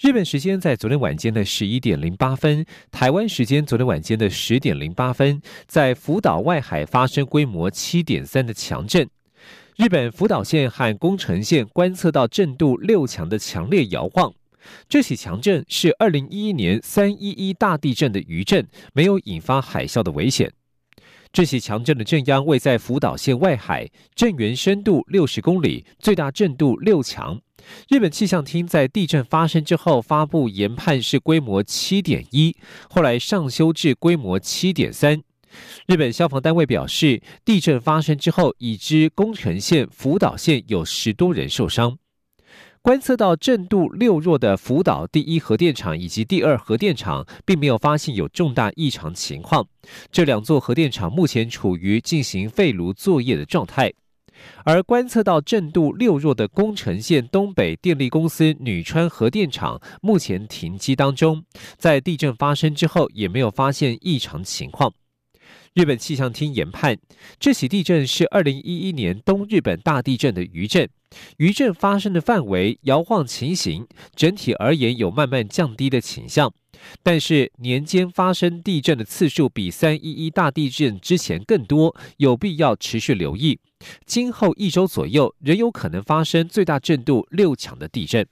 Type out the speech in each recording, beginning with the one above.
日本时间在昨天晚间的十一点零八分，台湾时间昨天晚间的十点零八分，在福岛外海发生规模七点三的强震。日本福岛县和宫城县观测到震度六强的强烈摇晃。这起强震是二零一一年三一一大地震的余震，没有引发海啸的危险。这起强震的震央位在福岛县外海，震源深度六十公里，最大震度六强。日本气象厅在地震发生之后发布研判是规模七点一，后来上修至规模七点三。日本消防单位表示，地震发生之后，已知宫城县、福岛县有十多人受伤。观测到震度六弱的福岛第一核电厂以及第二核电厂，并没有发现有重大异常情况。这两座核电厂目前处于进行废炉作业的状态。而观测到震度六弱的宫城县东北电力公司女川核电厂目前停机当中，在地震发生之后也没有发现异常情况。日本气象厅研判，这起地震是二零一一年东日本大地震的余震，余震发生的范围、摇晃情形，整体而言有慢慢降低的倾向。但是年间发生地震的次数比三一一大地震之前更多，有必要持续留意。今后一周左右，仍有可能发生最大震度六强的地震。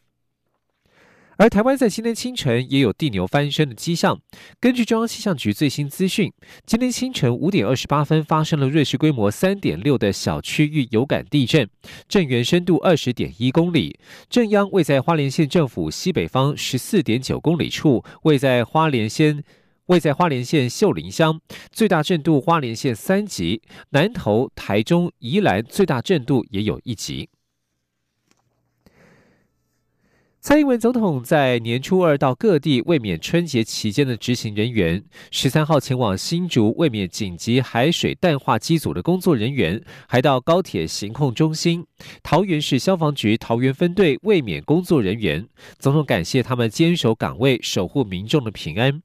而台湾在今天清晨也有地牛翻身的迹象。根据中央气象局最新资讯，今天清晨五点二十八分发生了瑞士规模三点六的小区域有感地震，震源深度二十点一公里，震央位在花莲县政府西北方十四点九公里处，位在花莲县位在花莲县秀林乡，最大震度花莲县三级，南投、台中、宜兰最大震度也有一级。蔡英文总统在年初二到各地卫冕春节期间的执行人员，十三号前往新竹卫冕紧急海水淡化机组的工作人员，还到高铁行控中心、桃园市消防局桃园分队卫冕工作人员。总统感谢他们坚守岗位，守护民众的平安。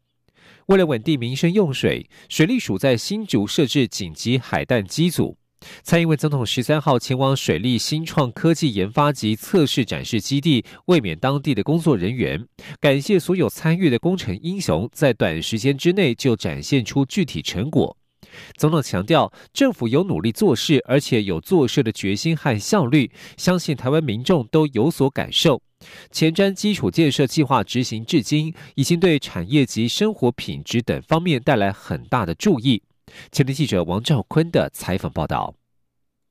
为了稳定民生用水，水利署在新竹设置紧急海淡机组。蔡英文总统十三号前往水利新创科技研发及测试展示基地，慰勉当地的工作人员，感谢所有参与的工程英雄，在短时间之内就展现出具体成果。总统强调，政府有努力做事，而且有做事的决心和效率，相信台湾民众都有所感受。前瞻基础建设计划执行至今，已经对产业及生活品质等方面带来很大的注意。前天记者王兆坤的采访报道。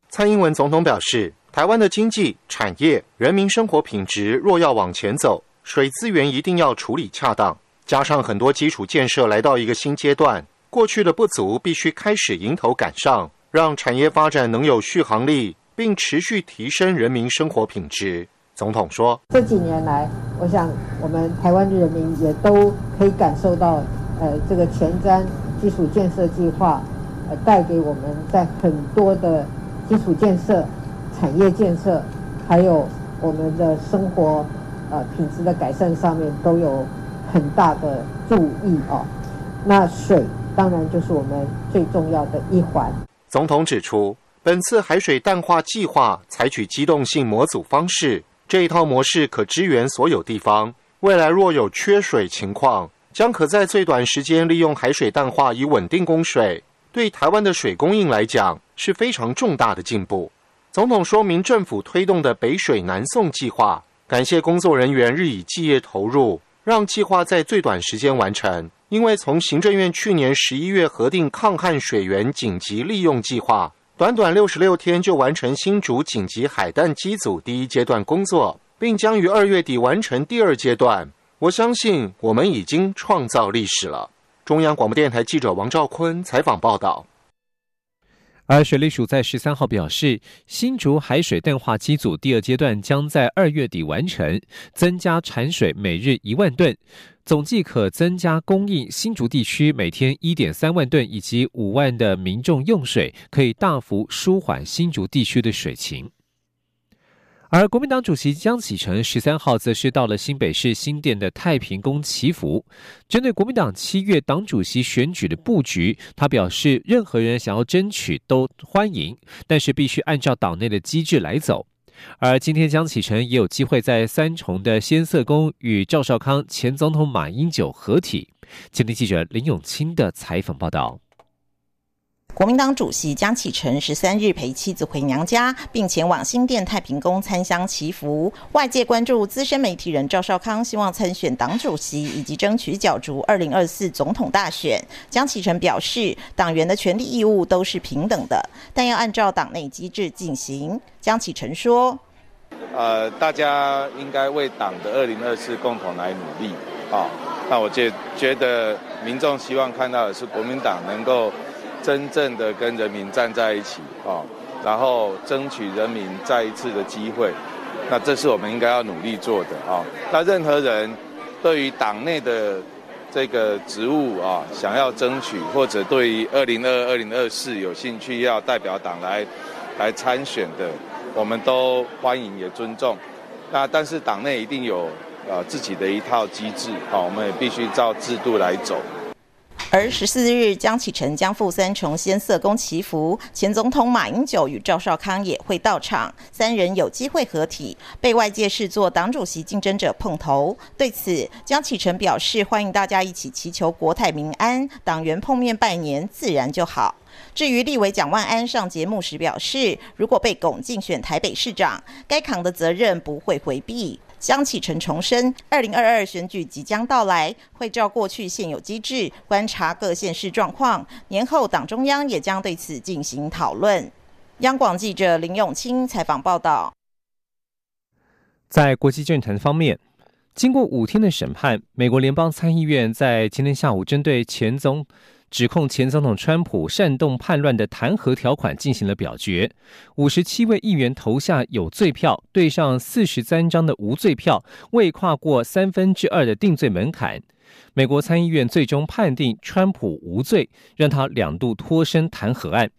蔡英文总统表示，台湾的经济、产业、人民生活品质若要往前走，水资源一定要处理恰当。加上很多基础建设来到一个新阶段，过去的不足必须开始迎头赶上，让产业发展能有续航力，并持续提升人民生活品质。总统说：“这几年来，我想我们台湾的人民也都可以感受到，呃，这个前瞻。”基础建设计划，呃，带给我们在很多的基础建设、产业建设，还有我们的生活呃品质的改善上面，都有很大的注意哦。那水当然就是我们最重要的一环。总统指出，本次海水淡化计划采取机动性模组方式，这一套模式可支援所有地方。未来若有缺水情况，将可在最短时间利用海水淡化以稳定供水，对台湾的水供应来讲是非常重大的进步。总统说明政府推动的北水南送计划，感谢工作人员日以继夜投入，让计划在最短时间完成。因为从行政院去年十一月核定抗旱水源紧急利用计划，短短六十六天就完成新竹紧急海淡机组第一阶段工作，并将于二月底完成第二阶段。我相信我们已经创造历史了。中央广播电台记者王兆坤采访报道。而水利署在十三号表示，新竹海水淡化机组第二阶段将在二月底完成，增加产水每日一万吨，总计可增加供应新竹地区每天一点三万吨以及五万的民众用水，可以大幅舒缓新竹地区的水情。而国民党主席江启臣十三号则是到了新北市新店的太平宫祈福。针对国民党七月党主席选举的布局，他表示，任何人想要争取都欢迎，但是必须按照党内的机制来走。而今天江启臣也有机会在三重的先色宫与赵少康、前总统马英九合体。今天记者林永清的采访报道。国民党主席江启臣十三日陪妻子回娘家，并前往新店太平宫参香祈福。外界关注资深媒体人赵少康希望参选党主席以及争取角逐二零二四总统大选。江启臣表示，党员的权利义务都是平等的，但要按照党内机制进行。江启臣说：“呃，大家应该为党的二零二四共同来努力啊。那我觉觉得民众希望看到的是国民党能够。”真正的跟人民站在一起啊，然后争取人民再一次的机会，那这是我们应该要努力做的啊。那任何人对于党内的这个职务啊，想要争取，或者对于二零二二零二四有兴趣要代表党来来参选的，我们都欢迎也尊重。那但是党内一定有呃自己的一套机制啊，我们也必须照制度来走。而十四日，江启臣将赴三重先色宫祈福，前总统马英九与赵少康也会到场，三人有机会合体，被外界视作党主席竞争者碰头。对此，江启臣表示欢迎大家一起祈求国泰民安，党员碰面拜年自然就好。至于立委蒋万安上节目时表示，如果被拱竞选台北市长，该扛的责任不会回避。江启程重申，二零二二选举即将到来，会照过去现有机制观察各县市状况。年后党中央也将对此进行讨论。央广记者林永清采访报道。在国际政坛方面，经过五天的审判，美国联邦参议院在今天下午针对前总。指控前总统川普煽动叛乱的弹劾条款进行了表决，五十七位议员投下有罪票，对上四十三张的无罪票，未跨过三分之二的定罪门槛。美国参议院最终判定川普无罪，让他两度脱身弹劾案。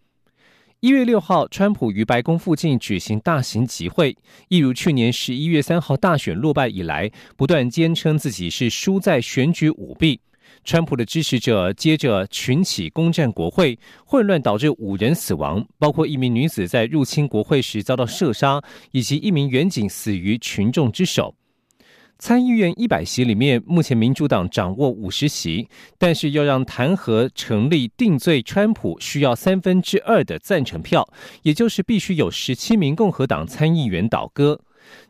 一月六号，川普于白宫附近举行大型集会，一如去年十一月三号大选落败以来，不断坚称自己是输在选举舞弊。川普的支持者接着群起攻占国会，混乱导致五人死亡，包括一名女子在入侵国会时遭到射杀，以及一名远警死于群众之手。参议院一百席里面，目前民主党掌握五十席，但是要让弹劾成立定罪川普，需要三分之二的赞成票，也就是必须有十七名共和党参议员倒戈。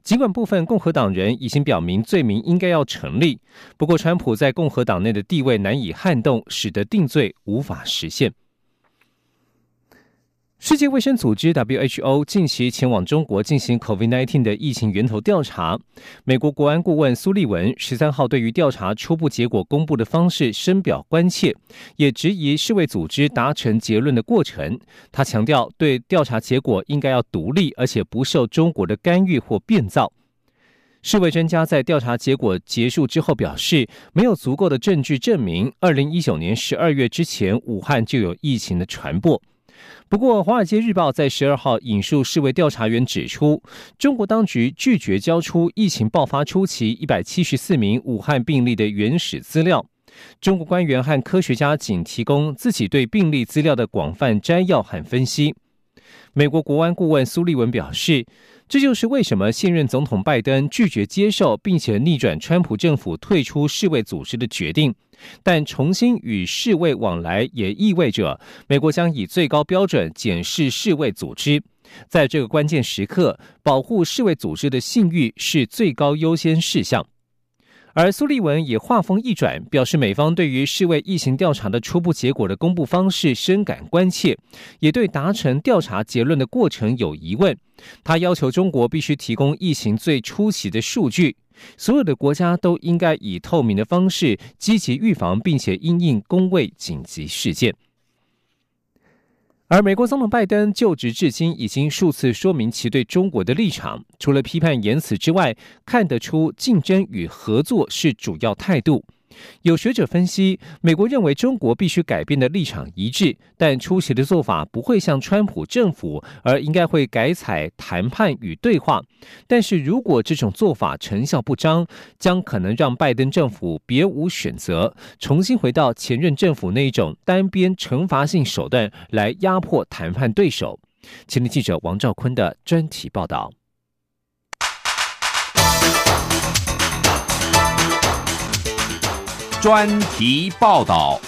尽管部分共和党人已经表明罪名应该要成立，不过川普在共和党内的地位难以撼动，使得定罪无法实现。世界卫生组织 （WHO） 近期前往中国进行 COVID-19 的疫情源头调查。美国国安顾问苏利文十三号对于调查初步结果公布的方式深表关切，也质疑世卫组织达成结论的过程。他强调，对调查结果应该要独立，而且不受中国的干预或变造。世卫专家在调查结果结束之后表示，没有足够的证据证明二零一九年十二月之前武汉就有疫情的传播。不过，《华尔街日报》在十二号引述世卫调查员指出，中国当局拒绝交出疫情爆发初期一百七十四名武汉病例的原始资料。中国官员和科学家仅提供自己对病例资料的广泛摘要和分析。美国国安顾问苏利文表示。这就是为什么现任总统拜登拒绝接受并且逆转川普政府退出世卫组织的决定，但重新与世卫往来也意味着美国将以最高标准检视世卫组织。在这个关键时刻，保护世卫组织的信誉是最高优先事项。而苏利文也话锋一转，表示美方对于世卫疫情调查的初步结果的公布方式深感关切，也对达成调查结论的过程有疑问。他要求中国必须提供疫情最初期的数据，所有的国家都应该以透明的方式积极预防，并且应应公卫紧急事件。而美国总统拜登就职至今，已经数次说明其对中国的立场，除了批判言辞之外，看得出竞争与合作是主要态度。有学者分析，美国认为中国必须改变的立场一致，但出席的做法不会像川普政府，而应该会改采谈判与对话。但是如果这种做法成效不彰，将可能让拜登政府别无选择，重新回到前任政府那一种单边惩罚性手段来压迫谈判对手。前天记者王兆坤的专题报道。专题报道：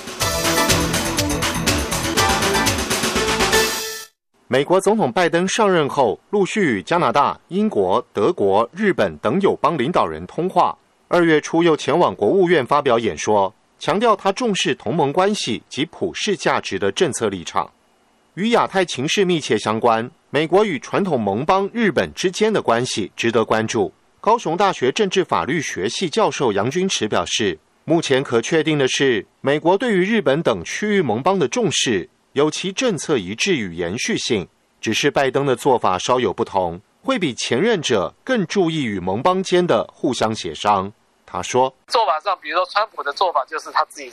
美国总统拜登上任后，陆续与加拿大、英国、德国、日本等友邦领导人通话。二月初又前往国务院发表演说，强调他重视同盟关系及普世价值的政策立场。与亚太情势密切相关，美国与传统盟邦日本之间的关系值得关注。高雄大学政治法律学系教授杨君池表示。目前可确定的是，美国对于日本等区域盟邦的重视有其政策一致与延续性，只是拜登的做法稍有不同，会比前任者更注意与盟邦间的互相协商。他说：“做法上，比如说川普的做法就是他自己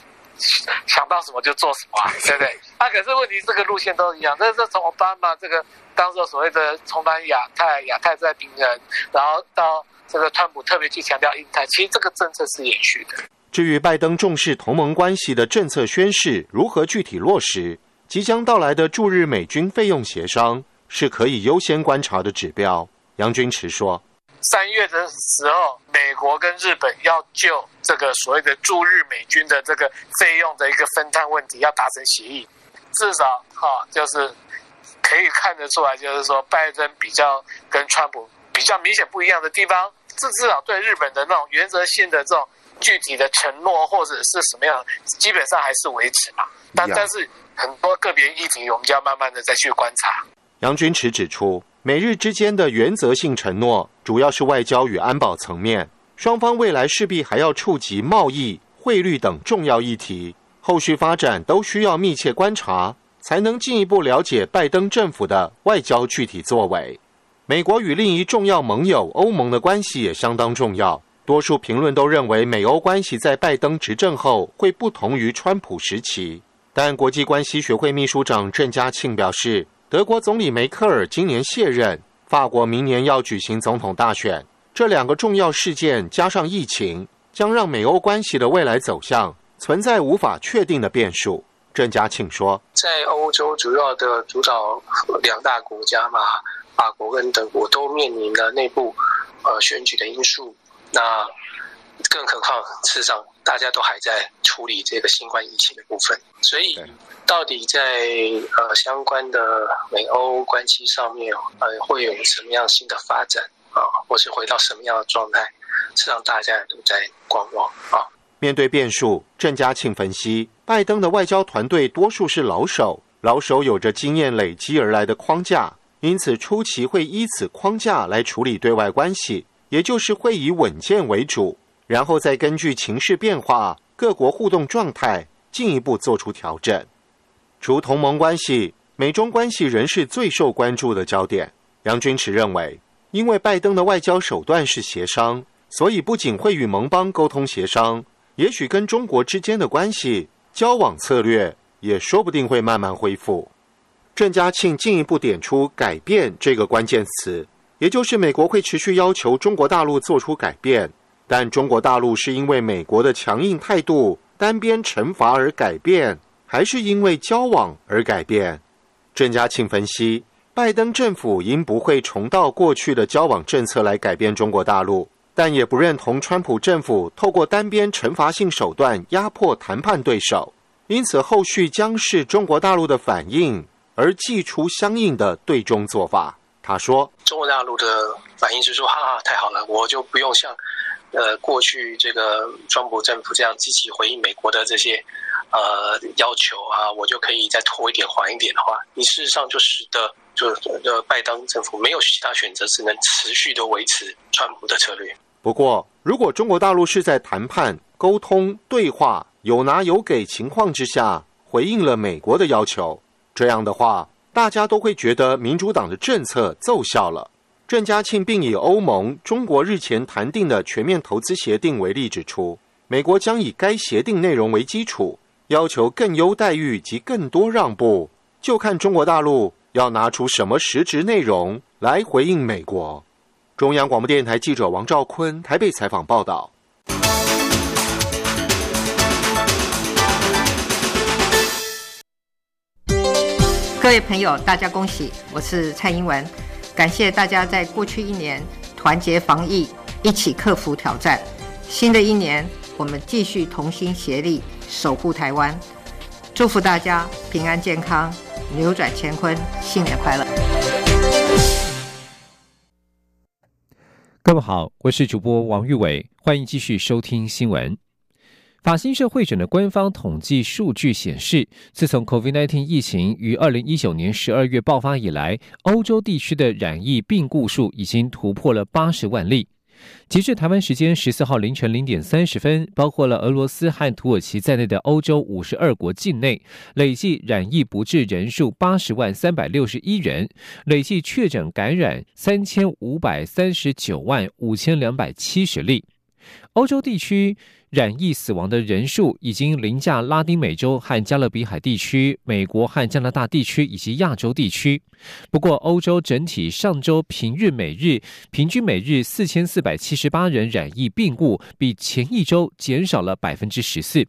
想到什么就做什么，对不对？啊，可是问题这个路线都一样，这是从奥巴马这个当做所谓的重返亚太，亚太在平衡，然后到这个川普特别去强调印太，其实这个政策是延续的。”至于拜登重视同盟关系的政策宣示如何具体落实，即将到来的驻日美军费用协商是可以优先观察的指标。杨军池说：“三月的时候，美国跟日本要就这个所谓的驻日美军的这个费用的一个分摊问题要达成协议，至少哈就是可以看得出来，就是说拜登比较跟川普比较明显不一样的地方，这至少对日本的那种原则性的这种。”具体的承诺或者是什么样，基本上还是维持嘛。但但是很多个别议题，我们就要慢慢的再去观察。杨军池指出，美日之间的原则性承诺，主要是外交与安保层面，双方未来势必还要触及贸易、汇率等重要议题，后续发展都需要密切观察，才能进一步了解拜登政府的外交具体作为。美国与另一重要盟友欧盟的关系也相当重要。多数评论都认为，美欧关系在拜登执政后会不同于川普时期。但国际关系学会秘书长郑家庆表示，德国总理梅克尔今年卸任，法国明年要举行总统大选，这两个重要事件加上疫情，将让美欧关系的未来走向存在无法确定的变数。郑家庆说，在欧洲主要的主导两大国家嘛，法国跟德国都面临了内部呃选举的因素。那更何况，事实上大家都还在处理这个新冠疫情的部分，所以到底在呃相关的美欧关系上面，呃会有什么样新的发展啊，或是回到什么样的状态，实际上大家都在观望啊。面对变数，郑家庆分析，拜登的外交团队多数是老手，老手有着经验累积而来的框架，因此初期会依此框架来处理对外关系。也就是会以稳健为主，然后再根据情势变化、各国互动状态进一步做出调整。除同盟关系，美中关系仍是最受关注的焦点。杨君池认为，因为拜登的外交手段是协商，所以不仅会与盟邦沟通协商，也许跟中国之间的关系交往策略也说不定会慢慢恢复。郑家庆进一步点出“改变”这个关键词。也就是美国会持续要求中国大陆做出改变，但中国大陆是因为美国的强硬态度、单边惩罚而改变，还是因为交往而改变？郑家庆分析，拜登政府因不会重蹈过去的交往政策来改变中国大陆，但也不认同川普政府透过单边惩罚性手段压迫谈判对手，因此后续将是中国大陆的反应，而祭出相应的对中做法。他说：“中国大陆的反应是说，哈哈，太好了，我就不用像，呃，过去这个川普政府这样积极回应美国的这些，呃，要求啊，我就可以再拖一点、缓一点的话，你事实上就使得，就呃，拜登政府没有其他选择，只能持续的维持川普的策略。不过，如果中国大陆是在谈判、沟通、对话、有拿有给情况之下回应了美国的要求，这样的话。”大家都会觉得民主党的政策奏效了。郑嘉庆并以欧盟、中国日前谈定的全面投资协定为例，指出美国将以该协定内容为基础，要求更优待遇及更多让步，就看中国大陆要拿出什么实质内容来回应美国。中央广播电台记者王兆坤台北采访报道。各位朋友，大家恭喜！我是蔡英文，感谢大家在过去一年团结防疫，一起克服挑战。新的一年，我们继续同心协力守护台湾。祝福大家平安健康，扭转乾坤，新年快乐！各位好，我是主播王玉伟，欢迎继续收听新闻。法新社会诊的官方统计数据显示，自从 COVID-19 疫情于二零一九年十二月爆发以来，欧洲地区的染疫病故数已经突破了八十万例。截至台湾时间十四号凌晨零点三十分，包括了俄罗斯和土耳其在内的欧洲五十二国境内，累计染疫不治人数八十万三百六十一人，累计确诊感染三千五百三十九万五千两百七十例。欧洲地区。染疫死亡的人数已经凌驾拉丁美洲和加勒比海地区、美国和加拿大地区以及亚洲地区。不过，欧洲整体上周平日每日平均每日四千四百七十八人染疫病故，比前一周减少了百分之十四。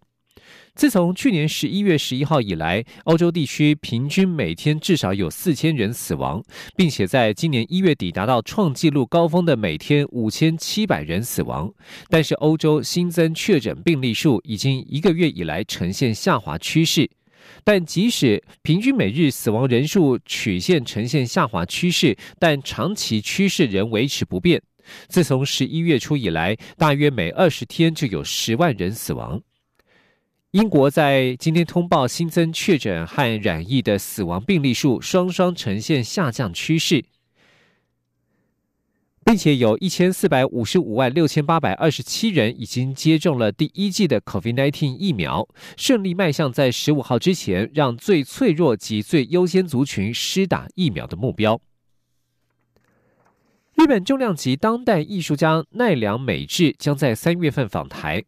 自从去年十一月十一号以来，欧洲地区平均每天至少有四千人死亡，并且在今年一月底达到创纪录高峰的每天五千七百人死亡。但是，欧洲新增确诊病例数已经一个月以来呈现下滑趋势。但即使平均每日死亡人数曲线呈现下滑趋势，但长期趋势仍维持不变。自从十一月初以来，大约每二十天就有十万人死亡。英国在今天通报新增确诊和染疫的死亡病例数双双呈现下降趋势，并且有一千四百五十五万六千八百二十七人已经接种了第一剂的 COVID-19 疫苗，顺利迈向在十五号之前让最脆弱及最优先族群施打疫苗的目标。日本重量级当代艺术家奈良美智将在三月份访台。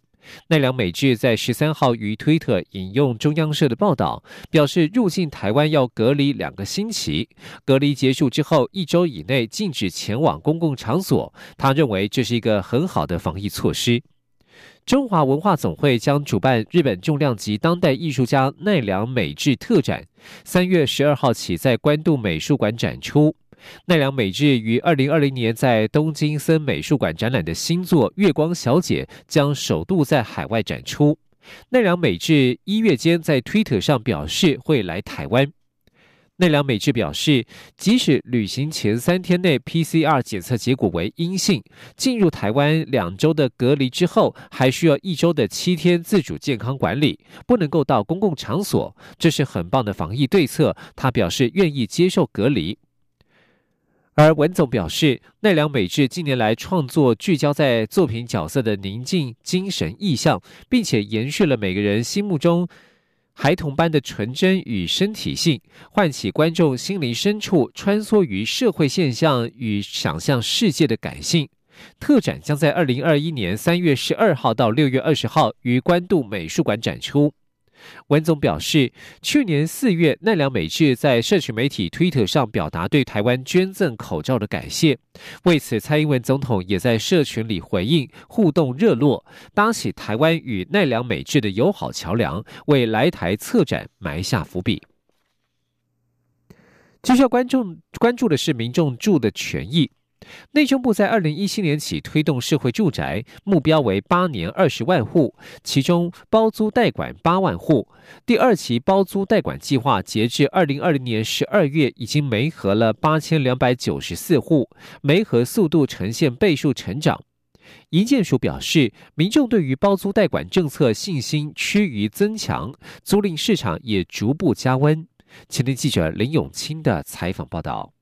奈良美智在十三号于推特引用中央社的报道，表示入境台湾要隔离两个星期，隔离结束之后一周以内禁止前往公共场所。他认为这是一个很好的防疫措施。中华文化总会将主办日本重量级当代艺术家奈良美智特展，三月十二号起在关渡美术馆展出。奈良美智于二零二零年在东京森美术馆展览的新作《月光小姐》将首度在海外展出。奈良美智一月间在推特上表示会来台湾。奈良美智表示，即使旅行前三天内 PCR 检测结果为阴性，进入台湾两周的隔离之后，还需要一周的七天自主健康管理，不能够到公共场所。这是很棒的防疫对策。他表示愿意接受隔离。而文总表示，奈良美智近年来创作聚焦在作品角色的宁静精神意象，并且延续了每个人心目中孩童般的纯真与身体性，唤起观众心灵深处穿梭于社会现象与想象世界的感性。特展将在二零二一年三月十二号到六月二十号于关渡美术馆展出。文总表示，去年四月，奈良美智在社群媒体推特上表达对台湾捐赠口罩的感谢。为此，蔡英文总统也在社群里回应，互动热络，搭起台湾与奈良美智的友好桥梁，为来台策展埋下伏笔。接下来，观众关注的是民众住的权益。内政部在二零一七年起推动社会住宅，目标为八年二十万户，其中包租代管八万户。第二期包租代管计划截至二零二零年十二月，已经媒合了八千两百九十四户，媒合速度呈现倍数成长。银建署表示，民众对于包租代管政策信心趋于增强，租赁市场也逐步加温。前天记者林永清的采访报道。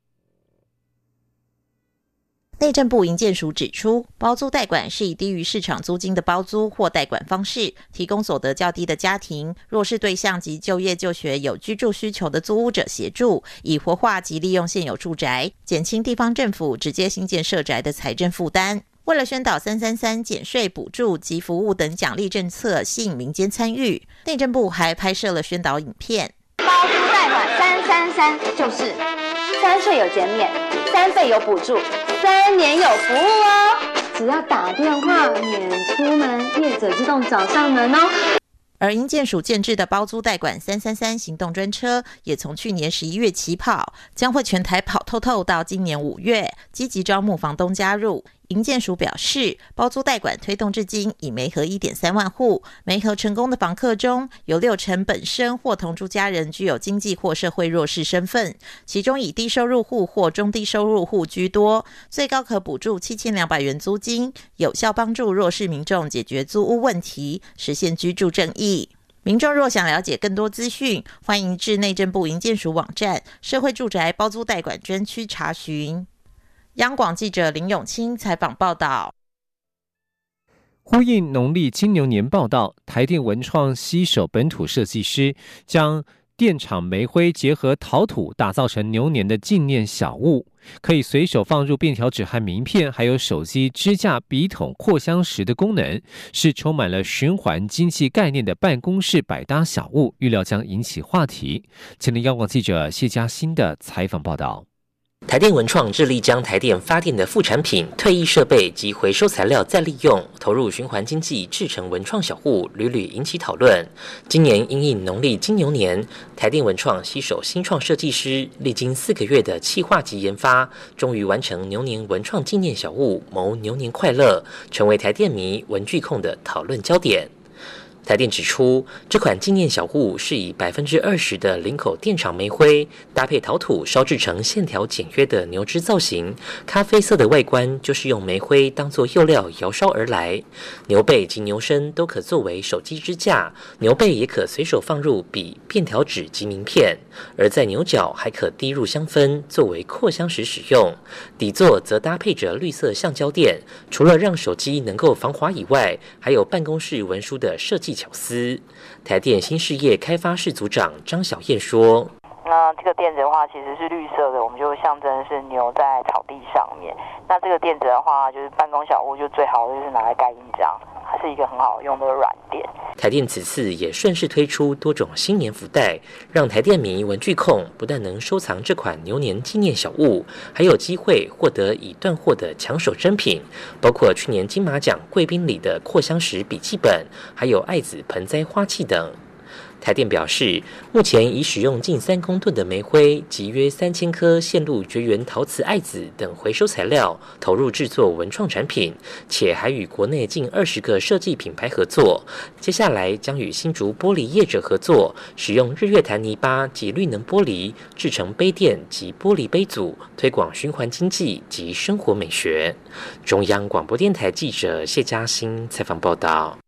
内政部营建署指出，包租代管是以低于市场租金的包租或代管方式，提供所得较低的家庭、弱势对象及就业就学有居住需求的租屋者协助，以活化及利用现有住宅，减轻地方政府直接新建设宅的财政负担。为了宣导“三三三”减税补助及服务等奖励政策，吸引民间参与，内政部还拍摄了宣导影片。包租代管“三三三”就是三税有减免，三费有补助。三年有服务哦，只要打电话免出门，业者自动找上门哦。而营建署建制的包租代管三三三行动专车，也从去年十一月起跑，将会全台跑透透到今年五月，积极招募房东加入。营建署表示，包租代管推动至今已媒合一点三万户，媒合成功的房客中有六成本身或同住家人具有经济或社会弱势身份，其中以低收入户或中低收入户居多，最高可补助七千两百元租金，有效帮助弱势民众解决租屋问题，实现居住正义。民众若想了解更多资讯，欢迎至内政部营建署网站社会住宅包租代管专区查询。央广记者林永清采访报道。呼应农历金牛年报道，台电文创携手本土设计师，将电厂煤灰结合陶土，打造成牛年的纪念小物，可以随手放入便条纸和名片，还有手机支架、笔筒、扩香石的功能，是充满了循环经济概念的办公室百搭小物，预料将引起话题。请听央广记者谢嘉欣的采访报道。台电文创致力将台电发电的副产品、退役设备及回收材料再利用，投入循环经济，制成文创小物，屡屡引起讨论。今年因应农历金牛年，台电文创携手新创设计师，历经四个月的企划及研发，终于完成牛年文创纪念小物，谋牛年快乐，成为台电迷、文具控的讨论焦点。台电指出，这款纪念小物是以百分之二十的林口电厂煤灰搭配陶土烧制成线条简约的牛脂造型，咖啡色的外观就是用煤灰当做釉料窑烧而来。牛背及牛身都可作为手机支架，牛背也可随手放入笔、便条纸及名片，而在牛角还可滴入香氛作为扩香时使用。底座则搭配着绿色橡胶垫，除了让手机能够防滑以外，还有办公室文书的设计。巧思，台电新事业开发室组长张小燕说：“那这个垫子的话，其实是绿色的，我们就象征是牛在草地上面。那这个垫子的话，就是办公小屋，就最好就是拿来盖印章。”它是一个很好用的软垫。台电此次也顺势推出多种新年福袋，让台电迷文具控不但能收藏这款牛年纪念小物，还有机会获得已断货的抢手珍品，包括去年金马奖贵宾里的扩香石笔记本，还有爱子盆栽花器等。台电表示，目前已使用近三公吨的煤灰及约三千颗线路绝缘陶瓷爱子等回收材料，投入制作文创产品，且还与国内近二十个设计品牌合作。接下来将与新竹玻璃业者合作，使用日月潭泥巴及绿能玻璃制成杯垫及玻璃杯组，推广循环经济及生活美学。中央广播电台记者谢嘉欣采访报道。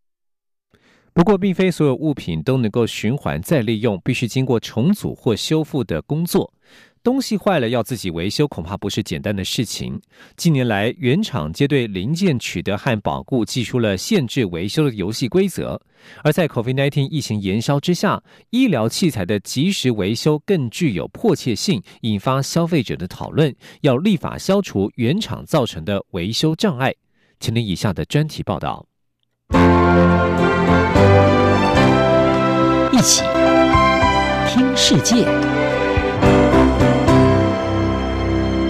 不过，并非所有物品都能够循环再利用，必须经过重组或修复的工作。东西坏了要自己维修，恐怕不是简单的事情。近年来，原厂皆对零件取得和保固寄出了限制维修的游戏规则。而在 COVID-19 疫情延烧之下，医疗器材的及时维修更具有迫切性，引发消费者的讨论，要立法消除原厂造成的维修障碍。请听以下的专题报道。一起听世界，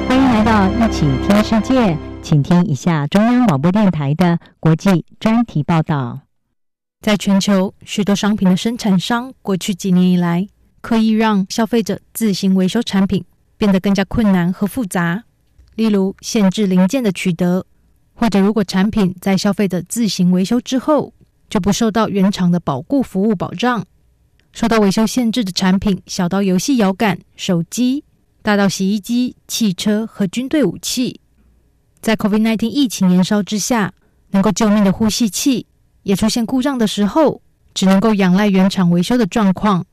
欢迎来到一起听世界，请听一下中央广播电台的国际专题报道。在全球，许多商品的生产商过去几年以来，刻意让消费者自行维修产品变得更加困难和复杂，例如限制零件的取得，或者如果产品在消费者自行维修之后，就不受到原厂的保固服务保障。受到维修限制的产品，小到游戏摇杆、手机，大到洗衣机、汽车和军队武器。在 COVID-19 疫情燃烧之下，能够救命的呼吸器也出现故障的时候，只能够仰赖原厂维修的状况，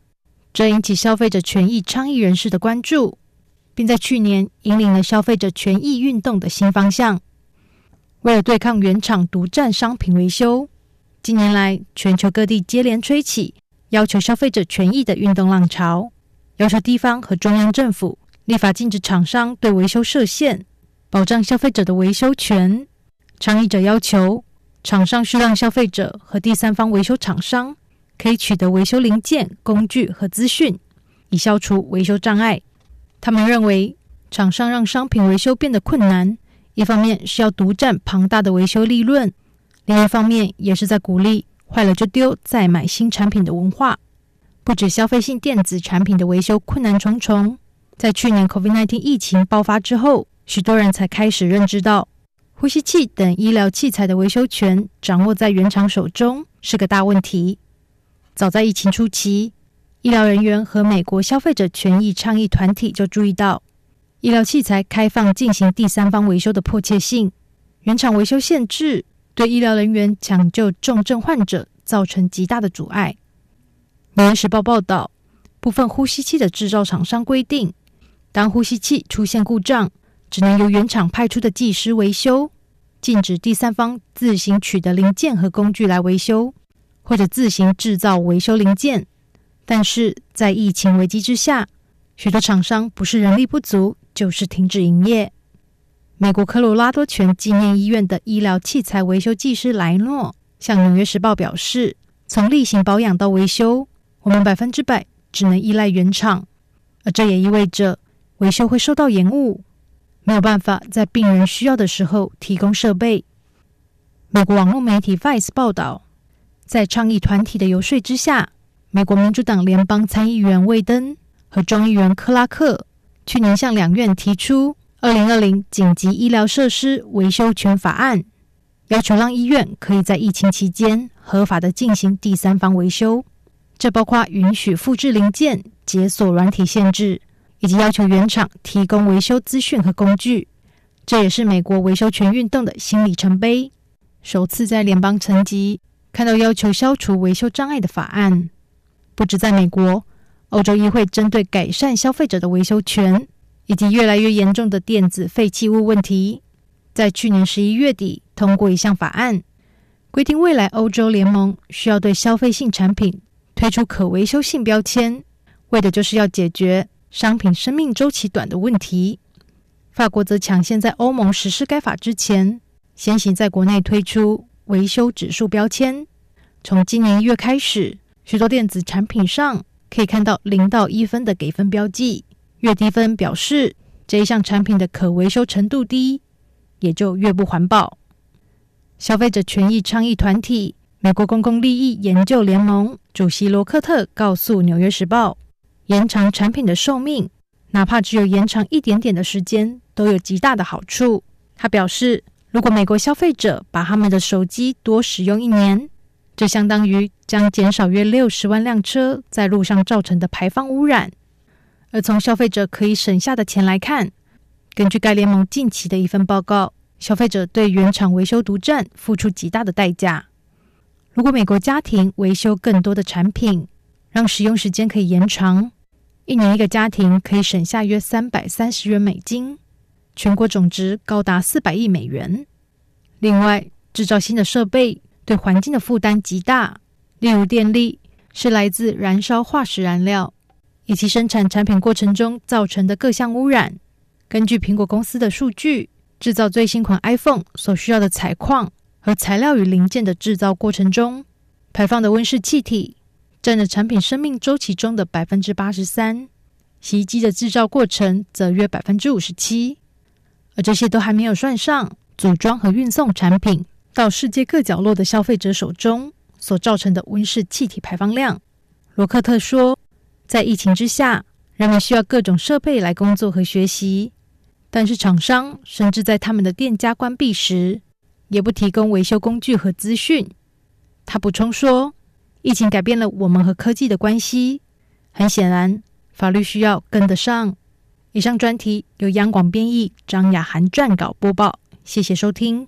这引起消费者权益倡议人士的关注。并在去年引领了消费者权益运动的新方向。为了对抗原厂独占商品维修，近年来全球各地接连吹起要求消费者权益的运动浪潮，要求地方和中央政府立法禁止厂商对维修设限，保障消费者的维修权。倡议者要求厂商需让消费者和第三方维修厂商可以取得维修零件、工具和资讯，以消除维修障碍。他们认为，厂商让商品维修变得困难，一方面是要独占庞大的维修利润，另一方面也是在鼓励坏了就丢、再买新产品的文化。不止消费性电子产品的维修困难重重，在去年 COVID-19 疫情爆发之后，许多人才开始认知到，呼吸器等医疗器材的维修权掌握在原厂手中是个大问题。早在疫情初期，医疗人员和美国消费者权益倡议团体就注意到，医疗器材开放进行第三方维修的迫切性。原厂维修限制对医疗人员抢救重症患者造成极大的阻碍。《纽约时报》报道，部分呼吸器的制造厂商规定，当呼吸器出现故障，只能由原厂派出的技师维修，禁止第三方自行取得零件和工具来维修，或者自行制造维修零件。但是在疫情危机之下，许多厂商不是人力不足，就是停止营业。美国科罗拉多泉纪念医院的医疗器材维修技师莱诺向《纽约时报》表示：“从例行保养到维修，我们百分之百只能依赖原厂，而这也意味着维修会受到延误，没有办法在病人需要的时候提供设备。”美国网络媒体 Vice 报道，在倡议团体的游说之下。美国民主党联邦参议员魏登和众议员克拉克去年向两院提出《二零二零紧急医疗设施维修权法案》，要求让医院可以在疫情期间合法的进行第三方维修。这包括允许复制零件、解锁软体限制，以及要求原厂提供维修资讯和工具。这也是美国维修权运动的新里程碑，首次在联邦层级看到要求消除维修障碍的法案。不止在美国，欧洲议会针对改善消费者的维修权以及越来越严重的电子废弃物问题，在去年十一月底通过一项法案，规定未来欧洲联盟需要对消费性产品推出可维修性标签，为的就是要解决商品生命周期短的问题。法国则抢先在欧盟实施该法之前，先行在国内推出维修指数标签，从今年一月开始。许多电子产品上可以看到零到一分的给分标记，越低分表示这一项产品的可维修程度低，也就越不环保。消费者权益倡议团体美国公共利益研究联盟主席罗克特告诉《纽约时报》，延长产品的寿命，哪怕只有延长一点点的时间，都有极大的好处。他表示，如果美国消费者把他们的手机多使用一年，这相当于将减少约六十万辆车在路上造成的排放污染。而从消费者可以省下的钱来看，根据该联盟近期的一份报告，消费者对原厂维修独占付出极大的代价。如果美国家庭维修更多的产品，让使用时间可以延长，一年一个家庭可以省下约三百三十元美金，全国总值高达四百亿美元。另外，制造新的设备。对环境的负担极大，例如电力是来自燃烧化石燃料，以及生产产品过程中造成的各项污染。根据苹果公司的数据，制造最新款 iPhone 所需要的采矿和材料与零件的制造过程中，排放的温室气体占了产品生命周期中的百分之八十三，洗衣机的制造过程则约百分之五十七，而这些都还没有算上组装和运送产品。到世界各角落的消费者手中所造成的温室气体排放量，罗克特说，在疫情之下，人们需要各种设备来工作和学习，但是厂商甚至在他们的店家关闭时，也不提供维修工具和资讯。他补充说，疫情改变了我们和科技的关系，很显然，法律需要跟得上。以上专题由央广编译，张雅涵撰稿播报，谢谢收听。